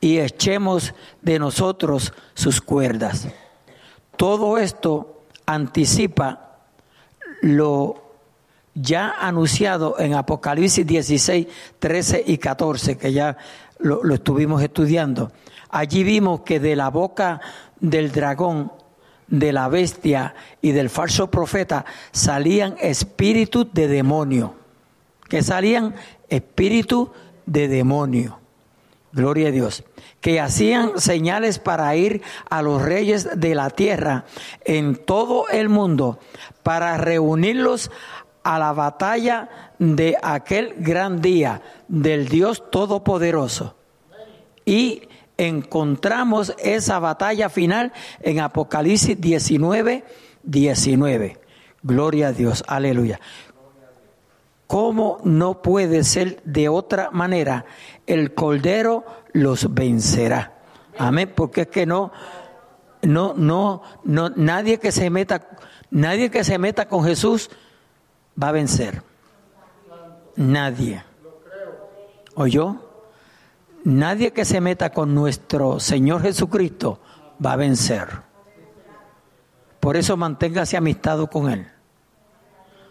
y echemos de nosotros sus cuerdas. Todo esto anticipa lo ya anunciado en Apocalipsis 16, 13 y 14, que ya lo, lo estuvimos estudiando Allí vimos que de la boca del dragón, de la bestia y del falso profeta salían espíritus de demonio. Que salían espíritus de demonio. Gloria a Dios. Que hacían señales para ir a los reyes de la tierra en todo el mundo para reunirlos a la batalla de aquel gran día del Dios Todopoderoso. Y encontramos esa batalla final en Apocalipsis 19, 19. Gloria a Dios, aleluya. ¿Cómo no puede ser de otra manera? El Cordero los vencerá. Amén, porque es que no, no, no, no, nadie que se meta, nadie que se meta con Jesús va a vencer. Nadie. ¿Oyó? Nadie que se meta con nuestro Señor Jesucristo va a vencer. Por eso manténgase amistado con Él.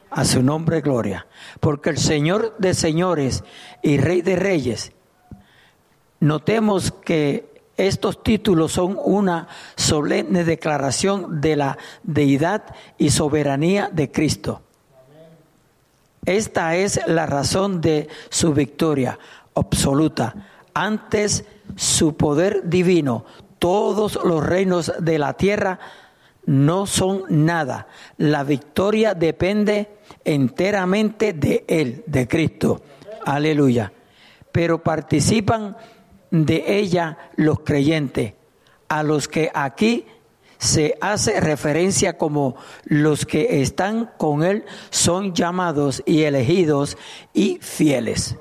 A su nombre, gloria. Porque el Señor de señores y Rey de reyes, notemos que estos títulos son una solemne declaración de la deidad y soberanía de Cristo. Esta es la razón de su victoria absoluta antes su poder divino, todos los reinos de la tierra no son nada. La victoria depende enteramente de Él, de Cristo. Aleluya. Pero participan de ella los creyentes, a los que aquí se hace referencia como los que están con Él son llamados y elegidos y fieles.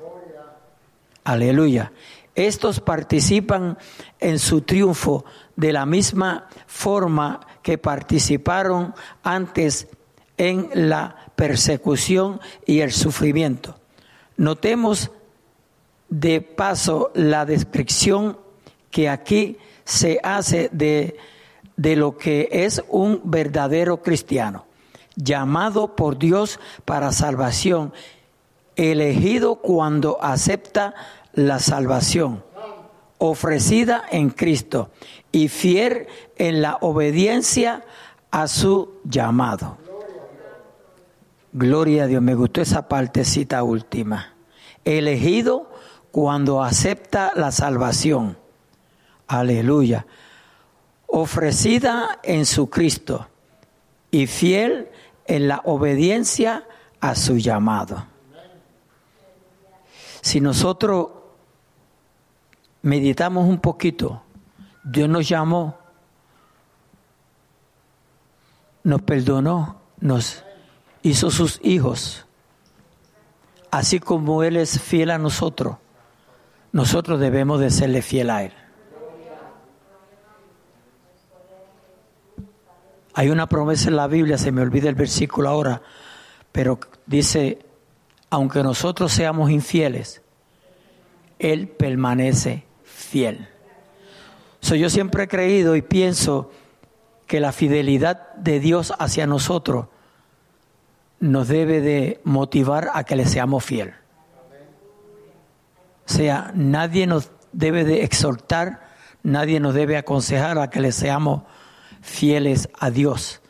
Aleluya. Estos participan en su triunfo de la misma forma que participaron antes en la persecución y el sufrimiento. Notemos de paso la descripción que aquí se hace de, de lo que es un verdadero cristiano, llamado por Dios para salvación, elegido cuando acepta la salvación ofrecida en Cristo y fiel en la obediencia a su llamado. Gloria a Dios, me gustó esa partecita última. Elegido cuando acepta la salvación. Aleluya. Ofrecida en su Cristo y fiel en la obediencia a su llamado. Si nosotros meditamos un poquito, Dios nos llamó, nos perdonó, nos hizo sus hijos, así como Él es fiel a nosotros, nosotros debemos de serle fiel a Él. Hay una promesa en la Biblia, se me olvida el versículo ahora, pero dice, aunque nosotros seamos infieles, Él permanece fiel. So, yo siempre he creído y pienso que la fidelidad de Dios hacia nosotros nos debe de motivar a que le seamos fiel. O sea, nadie nos debe de exhortar, nadie nos debe aconsejar a que le seamos fieles a Dios.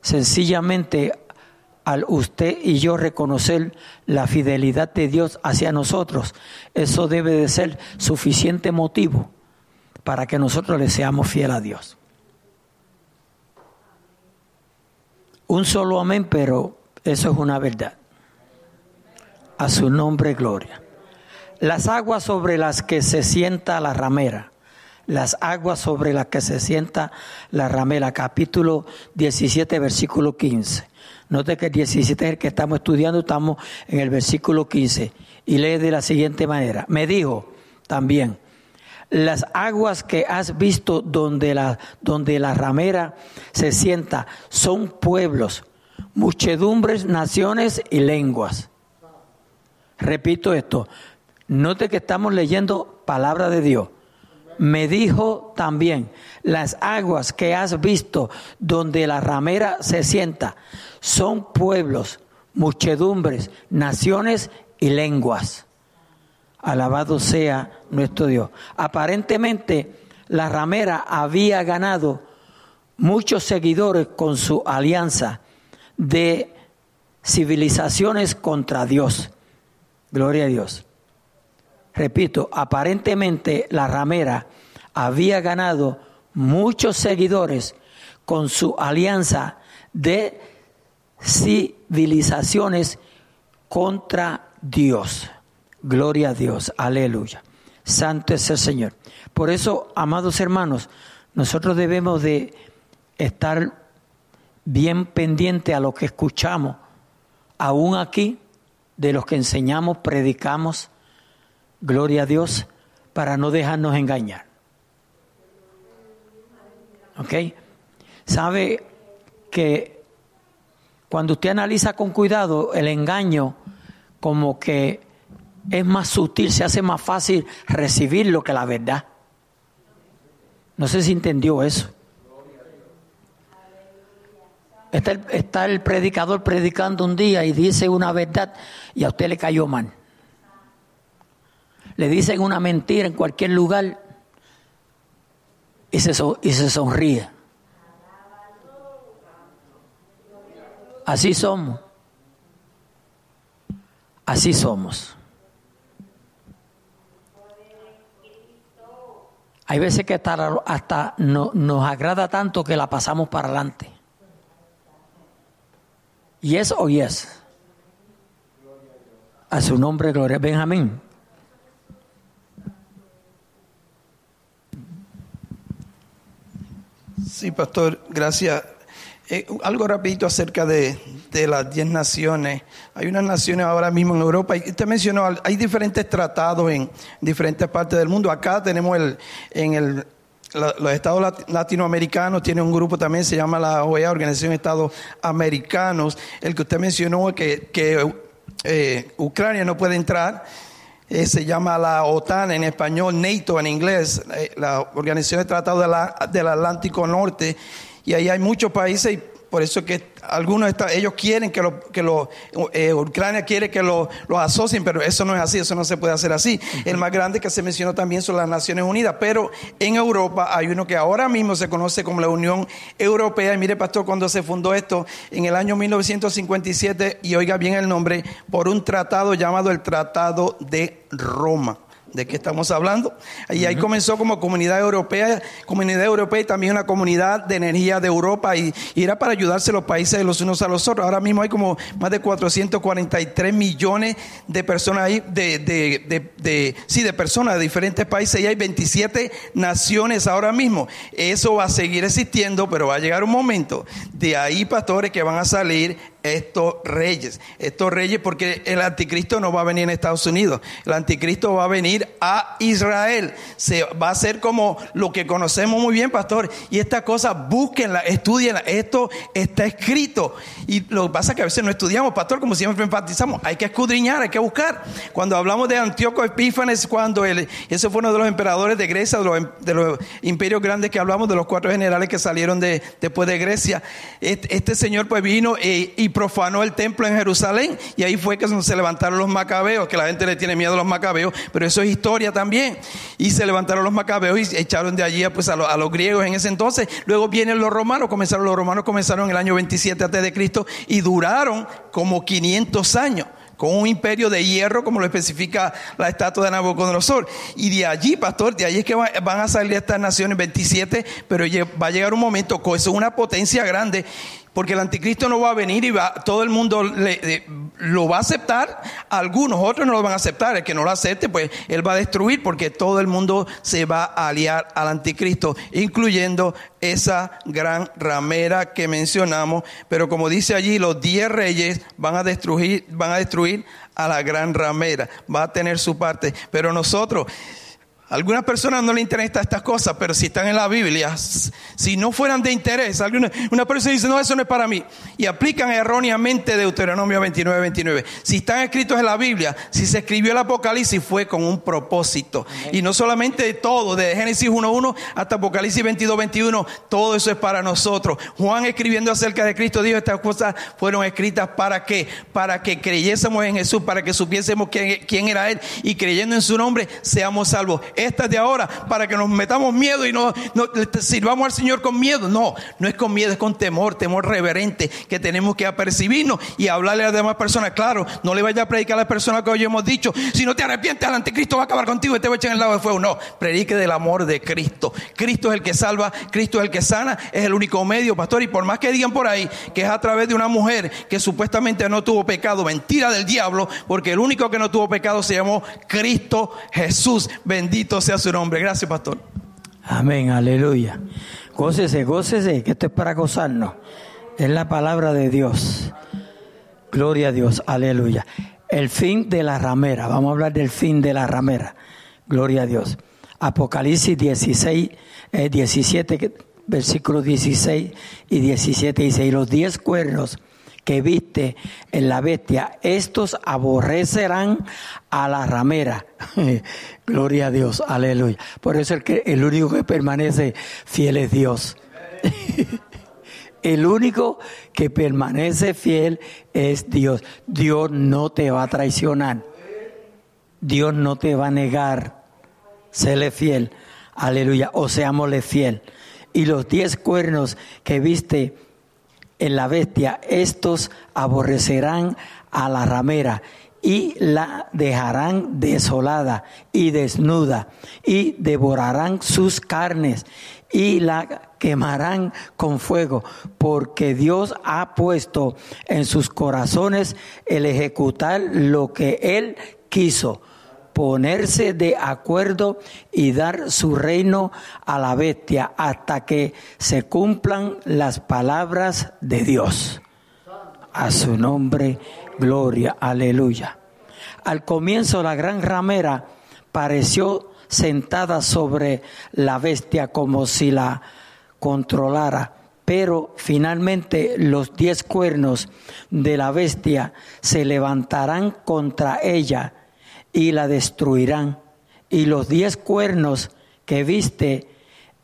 Sencillamente, al usted y yo reconocer la fidelidad de Dios hacia nosotros, eso debe de ser suficiente motivo para que nosotros le seamos fieles a Dios. Un solo amén, pero eso es una verdad. A su nombre, gloria. Las aguas sobre las que se sienta la ramera. Las aguas sobre las que se sienta la ramera. Capítulo 17, versículo 15. Note que el 17 es el que estamos estudiando, estamos en el versículo 15. Y lee de la siguiente manera. Me dijo también, las aguas que has visto donde la, donde la ramera se sienta son pueblos, muchedumbres, naciones y lenguas. Repito esto, note que estamos leyendo palabra de Dios. Me dijo también, las aguas que has visto donde la ramera se sienta son pueblos, muchedumbres, naciones y lenguas. Alabado sea nuestro Dios. Aparentemente la ramera había ganado muchos seguidores con su alianza de civilizaciones contra Dios. Gloria a Dios. Repito, aparentemente la ramera había ganado muchos seguidores con su alianza de civilizaciones contra Dios. Gloria a Dios, aleluya. Santo es el Señor. Por eso, amados hermanos, nosotros debemos de estar bien pendientes a lo que escuchamos, aún aquí, de los que enseñamos, predicamos, gloria a Dios, para no dejarnos engañar. ¿Ok? Sabe que cuando usted analiza con cuidado el engaño, como que es más sutil, se hace más fácil recibirlo que la verdad. No sé si entendió eso. Está el, está el, predicador predicando un día y dice una verdad y a usted le cayó mal. Le dicen una mentira en cualquier lugar y se, sonríe. Así somos. Así somos. Hay veces que hasta, hasta no- nos agrada tanto que la pasamos para adelante. Yes o yes. A su nombre, gloria. Benjamín. Sí, pastor, gracias. Eh, algo rapidito acerca de, de las diez naciones. Hay unas naciones ahora mismo en Europa, y usted mencionó, hay diferentes tratados en diferentes partes del mundo. Acá tenemos el, en el, los estados lat- latinoamericanos, tiene un grupo también, se llama la OEA, Organización de Estados Americanos, el que usted mencionó, que, que eh, Ucrania no puede entrar. Eh, se llama la OTAN en español, NATO en inglés, eh, la Organización de Tratado de la- del Atlántico Norte, y ahí hay muchos países, por eso que algunos está- ellos quieren que lo, que lo eh, Ucrania quiere que lo, los asocien, pero eso no es así, eso no se puede hacer así. El más grande que se mencionó también son las Naciones Unidas, pero en Europa hay uno que ahora mismo se conoce como la Unión Europea, y mire pastor, cuando se fundó esto en el año 1957, y oiga bien el nombre, por un tratado llamado el Tratado de Roma. ¿De qué estamos hablando? Y ahí comenzó como comunidad europea, comunidad europea y también una comunidad de energía de Europa y, y era para ayudarse los países de los unos a los otros. Ahora mismo hay como más de 443 millones de personas ahí, de, de, de, de- sí, de personas de diferentes países y hay 27 naciones ahora mismo. Eso va a seguir existiendo, pero va a llegar un momento de ahí, pastores, que van a salir estos reyes, estos reyes porque el anticristo no va a venir en Estados Unidos, el anticristo va a venir a Israel, se va a ser como lo que conocemos muy bien, pastor, y esta cosa búsquenla, estudienla, esto está escrito, y lo que pasa es que a veces no estudiamos, pastor, como siempre enfatizamos, hay que escudriñar, hay que buscar, cuando hablamos de Antíoco Epífanes, cuando él, ese fue uno de los emperadores de Grecia, de los, de los imperios grandes que hablamos, de los cuatro generales que salieron de, después de Grecia, este, este señor pues vino eh, y profanó el templo en Jerusalén y ahí fue que se levantaron los macabeos, que la gente le tiene miedo a los macabeos, pero eso es historia también. Y se levantaron los macabeos y echaron de allí pues, a, los, a los griegos en ese entonces. Luego vienen los romanos, comenzaron los romanos comenzaron en el año 27 antes de Cristo y duraron como 500 años con un imperio de hierro, como lo especifica la estatua de Nabucodonosor. Y de allí, pastor, de allí es que va- van a salir estas naciones 27, pero va a llegar un momento, es una potencia grande, porque el anticristo no va a venir y va, todo el mundo le- le- lo va a aceptar, algunos, otros no lo van a aceptar, el que no lo acepte, pues él va a destruir, porque todo el mundo se va a aliar al anticristo, incluyendo esa gran ramera que mencionamos, pero como dice allí, los diez reyes van a destruir, van a destruir a la gran ramera, va a tener su parte, pero nosotros, algunas personas no le interesan estas cosas, pero si están en la Biblia, si no fueran de interés, alguna, una persona dice, no, eso no es para mí, y aplican erróneamente Deuteronomio 29, 29. Si están escritos en la Biblia, si se escribió el Apocalipsis, fue con un propósito. Y no solamente de todo, de Génesis 1.1 hasta Apocalipsis 22, 21, todo eso es para nosotros. Juan escribiendo acerca de Cristo dijo, estas cosas fueron escritas para qué? Para que creyésemos en Jesús, para que supiésemos quién, quién era Él, y creyendo en su nombre, seamos salvos. Esta es de ahora, para que nos metamos miedo y no, le sirvamos al Señor con miedo. No, no es con miedo, es con temor, temor reverente, que tenemos que apercibirnos y hablarle a las demás personas. Claro, no le vaya a predicar a las personas que hoy hemos dicho, si no te arrepientes, el anticristo va a acabar contigo y te va a echar en el lago de fuego. No, predique del amor de Cristo. Cristo es el que salva, Cristo es el que sana, es el único medio, pastor. Y por más que digan por ahí que es a través de una mujer que supuestamente no tuvo pecado, mentira del diablo, porque el único que no tuvo pecado se llamó Cristo Jesús. Bendito sea su nombre. Gracias, pastor. Amén, aleluya. Gócese, gócese, que esto es para gozarnos. Es la palabra de Dios. Gloria a Dios, aleluya. El fin de la ramera, vamos a hablar del fin de la ramera. Gloria a Dios. Apocalipsis 16, eh, 17, que- versículos 16 y 17 dice, y los diez cuernos que viste en la bestia, estos aborrecerán a la ramera. [laughs] Gloria a Dios, aleluya. Por eso el, que, el único que permanece fiel es Dios. [laughs] El único que permanece fiel es Dios. Dios no te va a traicionar. Dios no te va a negar. Séle fiel. Aleluya. O seámosle fiel. Y los diez cuernos que viste en la bestia, estos aborrecerán a la ramera y la dejarán desolada y desnuda y devorarán sus carnes y la quemarán con fuego, porque Dios ha puesto en sus corazones el ejecutar lo que Él quiso, ponerse de acuerdo y dar su reino a la bestia hasta que se cumplan las palabras de Dios. A su nombre, gloria, aleluya. Al comienzo la gran ramera pareció sentada sobre la bestia como si la controlara, pero finalmente los diez cuernos de la bestia se levantarán contra ella y la destruirán. Y los diez cuernos que viste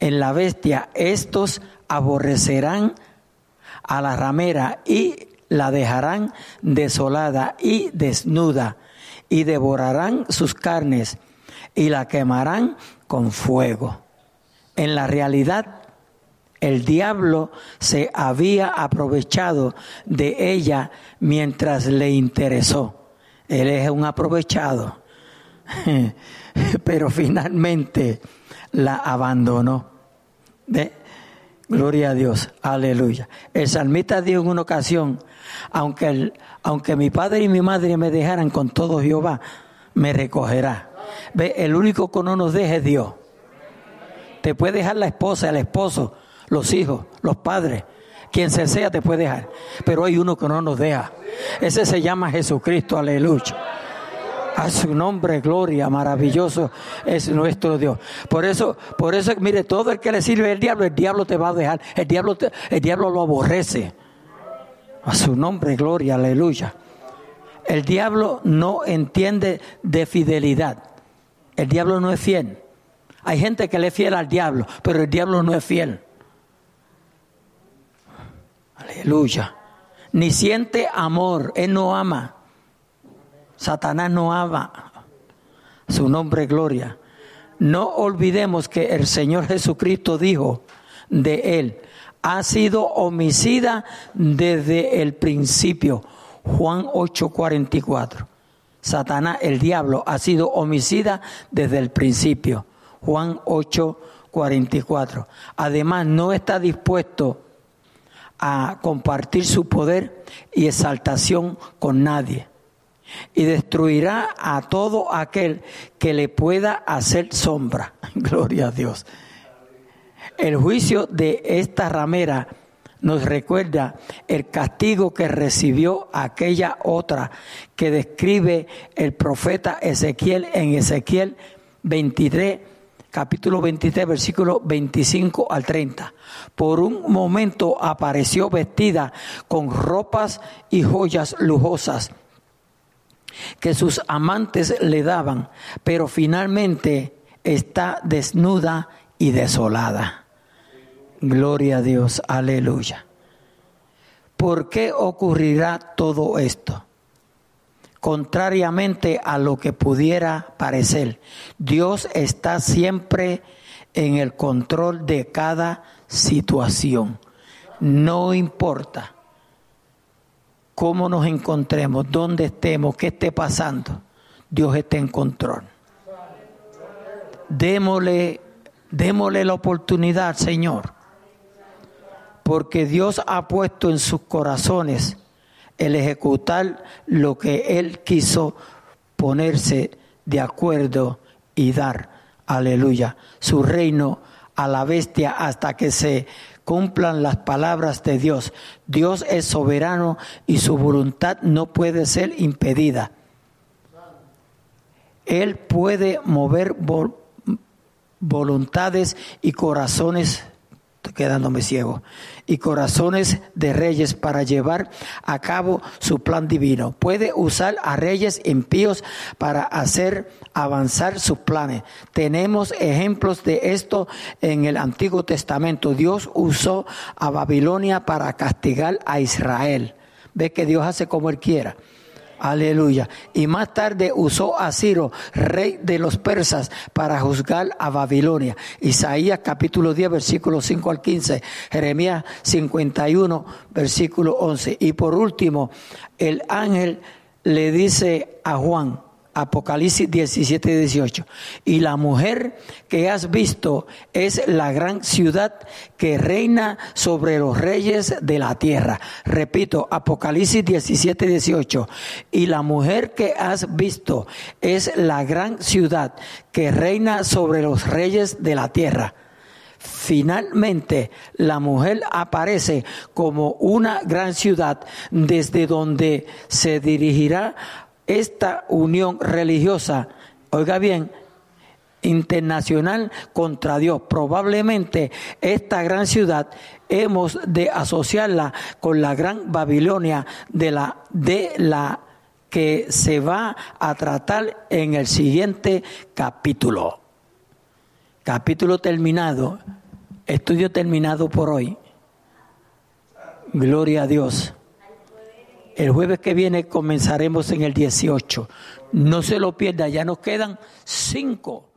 en la bestia, estos aborrecerán a la ramera y la dejarán desolada y desnuda, y devorarán sus carnes y la quemarán con fuego. En la realidad, el diablo se había aprovechado de ella mientras le interesó. Él es un aprovechado, [laughs] pero finalmente la abandonó. Gloria a Dios, aleluya. El salmista dijo en una ocasión, aunque, aunque mi padre y mi madre me dejaran con todo Jehová, me recogerá. Ve, el único que no nos deja es Dios. Te puede dejar la esposa, el esposo, los hijos, los padres, quien se sea te puede dejar. Pero hay uno que no nos deja. Ese se llama Jesucristo, aleluya. A su nombre, gloria, maravilloso es nuestro Dios. Por eso, por eso, mire, todo el que le sirve al diablo, el diablo te va a dejar. El diablo, el diablo lo aborrece. A su nombre, gloria, aleluya. El diablo no entiende de fidelidad. El diablo no es fiel. Hay gente que le es fiel al diablo, pero el diablo no es fiel. Aleluya. Ni siente amor, él no ama. Satanás no ama. Su nombre gloria. No olvidemos que el Señor Jesucristo dijo de él, ha sido homicida desde el principio. Juan 8:44. Satanás, el diablo, ha sido homicida desde el principio. Juan 8:44. Además, no está dispuesto a compartir su poder y exaltación con nadie y destruirá a todo aquel que le pueda hacer sombra. [laughs] Gloria a Dios. El juicio de esta ramera nos recuerda el castigo que recibió aquella otra que describe el profeta Ezequiel en Ezequiel 23, capítulo 23, versículo 25 al 30. Por un momento apareció vestida con ropas y joyas lujosas que sus amantes le daban, pero finalmente está desnuda y desolada. Gloria a Dios, aleluya. ¿Por qué ocurrirá todo esto? Contrariamente a lo que pudiera parecer, Dios está siempre en el control de cada situación. No importa cómo nos encontremos, dónde estemos, qué esté pasando, Dios está en control. Démosle, démosle la oportunidad, Señor, porque Dios ha puesto en sus corazones el ejecutar lo que Él quiso ponerse de acuerdo y dar, aleluya, su reino a la bestia hasta que se cumplan las palabras de Dios. Dios es soberano y su voluntad no puede ser impedida. Él puede mover voluntades y corazones quedándome ciego, y corazones de reyes para llevar a cabo su plan divino. Puede usar a reyes impíos para hacer avanzar sus planes. Tenemos ejemplos de esto en el Antiguo Testamento. Dios usó a Babilonia para castigar a Israel. Ve que Dios hace como Él quiera. Aleluya. Y más tarde usó a Ciro, rey de los persas, para juzgar a Babilonia. Isaías capítulo 10, versículo 5 al 15. Jeremías 51, versículo 11. Y por último, el ángel le dice a Juan, Apocalipsis 17 y 18. Y la mujer que has visto es la gran ciudad que reina sobre los reyes de la tierra. Repito, Apocalipsis 17 y 18. Y la mujer que has visto es la gran ciudad que reina sobre los reyes de la tierra. Finalmente, la mujer aparece como una gran ciudad desde donde se dirigirá esta unión religiosa, oiga bien, internacional contra Dios. Probablemente esta gran ciudad hemos de asociarla con la gran Babilonia de la, de la que se va a tratar en el siguiente capítulo. Capítulo terminado, estudio terminado por hoy. Gloria a Dios. El jueves que viene comenzaremos en el 18. No se lo pierda, ya nos quedan cinco.